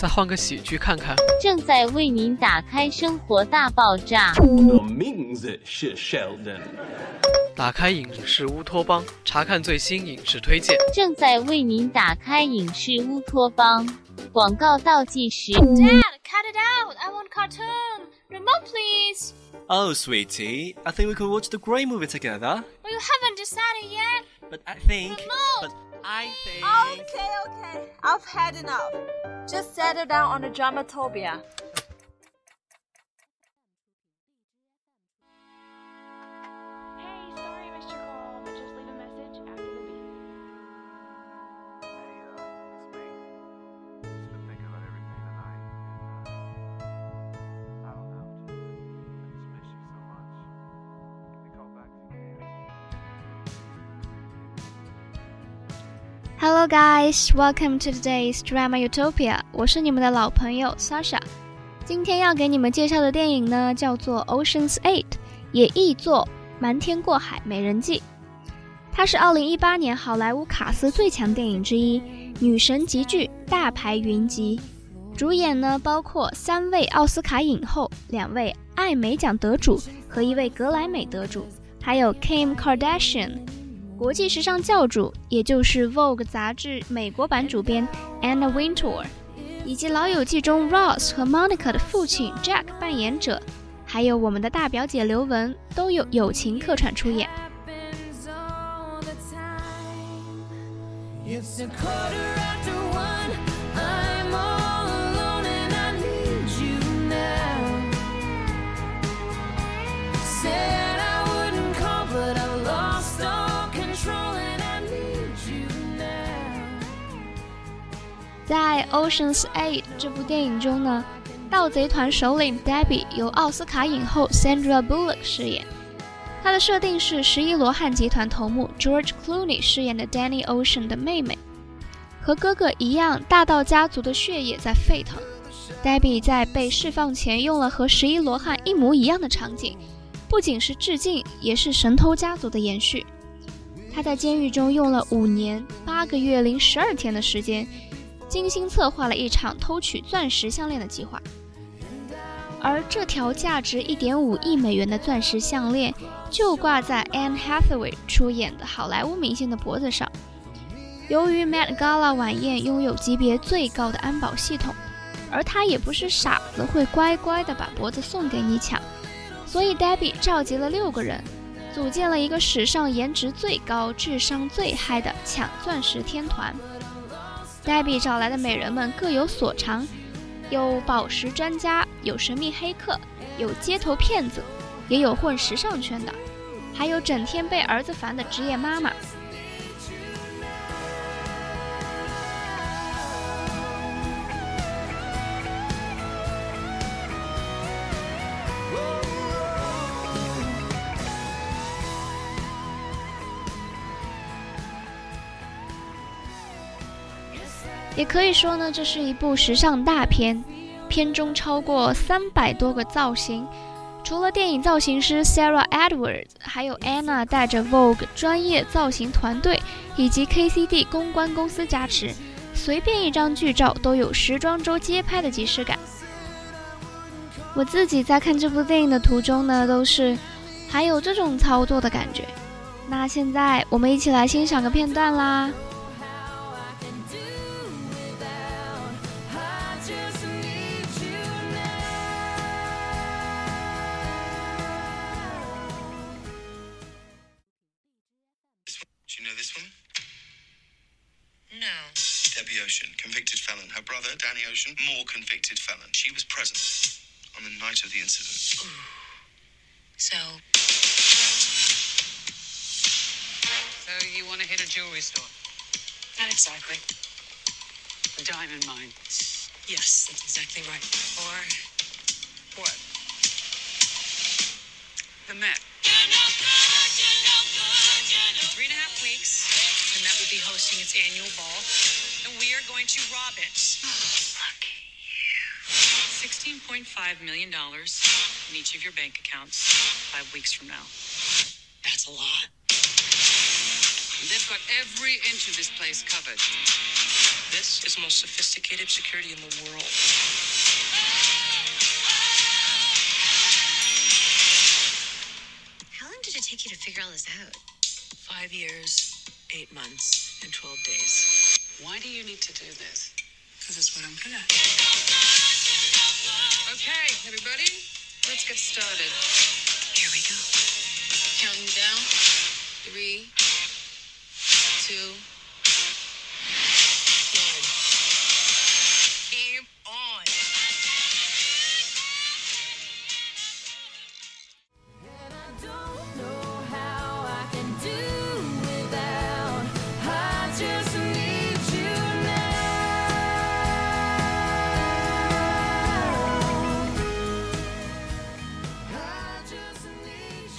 再换个喜剧看看。正在为您打开《生活大爆炸》。我名字是 Sheldon。打开影视乌托邦，查看最新影视推荐。正在为您打开影视乌托邦。广告倒计时。Dad, cut it out! I want cartoon. Remote, please. Oh, sweetie, I think we could watch the Grey movie together. Well, you haven't decided yet. But I think. Remote. But I think. Okay, okay. I've had enough. Just settle down on the dramatopia. Hello guys, welcome to today's Drama Utopia。我是你们的老朋友 Sasha。今天要给你们介绍的电影呢，叫做《Ocean's Eight》，也译作《瞒天过海：美人计》。它是2018年好莱坞卡斯最强电影之一，女神集聚，大牌云集。主演呢包括三位奥斯卡影后、两位艾美奖得主和一位格莱美得主，还有 Kim Kardashian。国际时尚教主，也就是 Vogue 杂志美国版主编 Anna Wintour，以及《老友记》中 Ross 和 Monica 的父亲 Jack 扮演者，还有我们的大表姐刘雯，都有友情客串出演。It's a quarter after one. I'm all 在《Ocean's Eight》这部电影中呢，盗贼团首领 Debbie 由奥斯卡影后 Sandra Bullock 饰演。她的设定是十一罗汉集团头目 George Clooney 饰演的 Danny Ocean 的妹妹，和哥哥一样，大盗家族的血液在沸腾。Debbie 在被释放前用了和十一罗汉一模一样的场景，不仅是致敬，也是神偷家族的延续。他在监狱中用了五年八个月零十二天的时间，精心策划了一场偷取钻石项链的计划。而这条价值一点五亿美元的钻石项链，就挂在 Anne Hathaway 出演的好莱坞明星的脖子上。由于 Met Gala 晚宴拥有级别最高的安保系统，而他也不是傻子，会乖乖的把脖子送给你抢，所以 Debbie 召集了六个人，组建了一个史上颜值最高、智商最嗨的抢钻石天团。黛比找来的美人们各有所长，有宝石专家，有神秘黑客，有街头骗子，也有混时尚圈的，还有整天被儿子烦的职业妈妈。也可以说呢，这是一部时尚大片，片中超过三百多个造型。除了电影造型师 Sarah Edwards，还有 Anna 带着 Vogue 专业造型团队以及 KCD 公关公司加持，随便一张剧照都有时装周街拍的即视感。我自己在看这部电影的途中呢，都是还有这种操作的感觉。那现在我们一起来欣赏个片段啦。Do you know this woman? No. Debbie Ocean, convicted felon. Her brother, Danny Ocean, more convicted felon. She was present on the night of the incident. So. So you want to hit a jewelry store? Not exactly. A diamond mine. Yes, that's exactly right. Or what? the Met. Be hosting its annual ball, and we are going to rob it. $16.5 million in each of your bank accounts five weeks from now. That's a lot. They've got every inch of this place covered. This is the most sophisticated security in the world. How long did it take you to figure all this out? Five years, eight months, and 12 days. Why do you need to do this? Because it's what I'm good at. Okay, everybody, let's get started. Here we go. Counting down.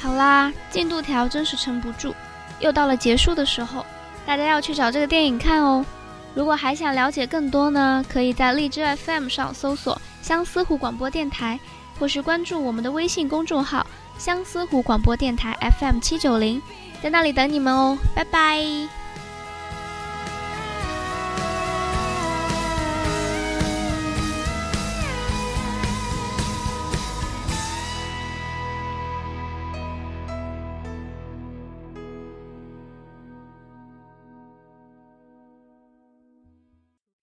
好啦，进度条真是撑不住，又到了结束的时候，大家要去找这个电影看哦。如果还想了解更多呢，可以在荔枝 FM 上搜索“相思湖广播电台”，或是关注我们的微信公众号“相思湖广播电台 FM 七九零”，在那里等你们哦。拜拜。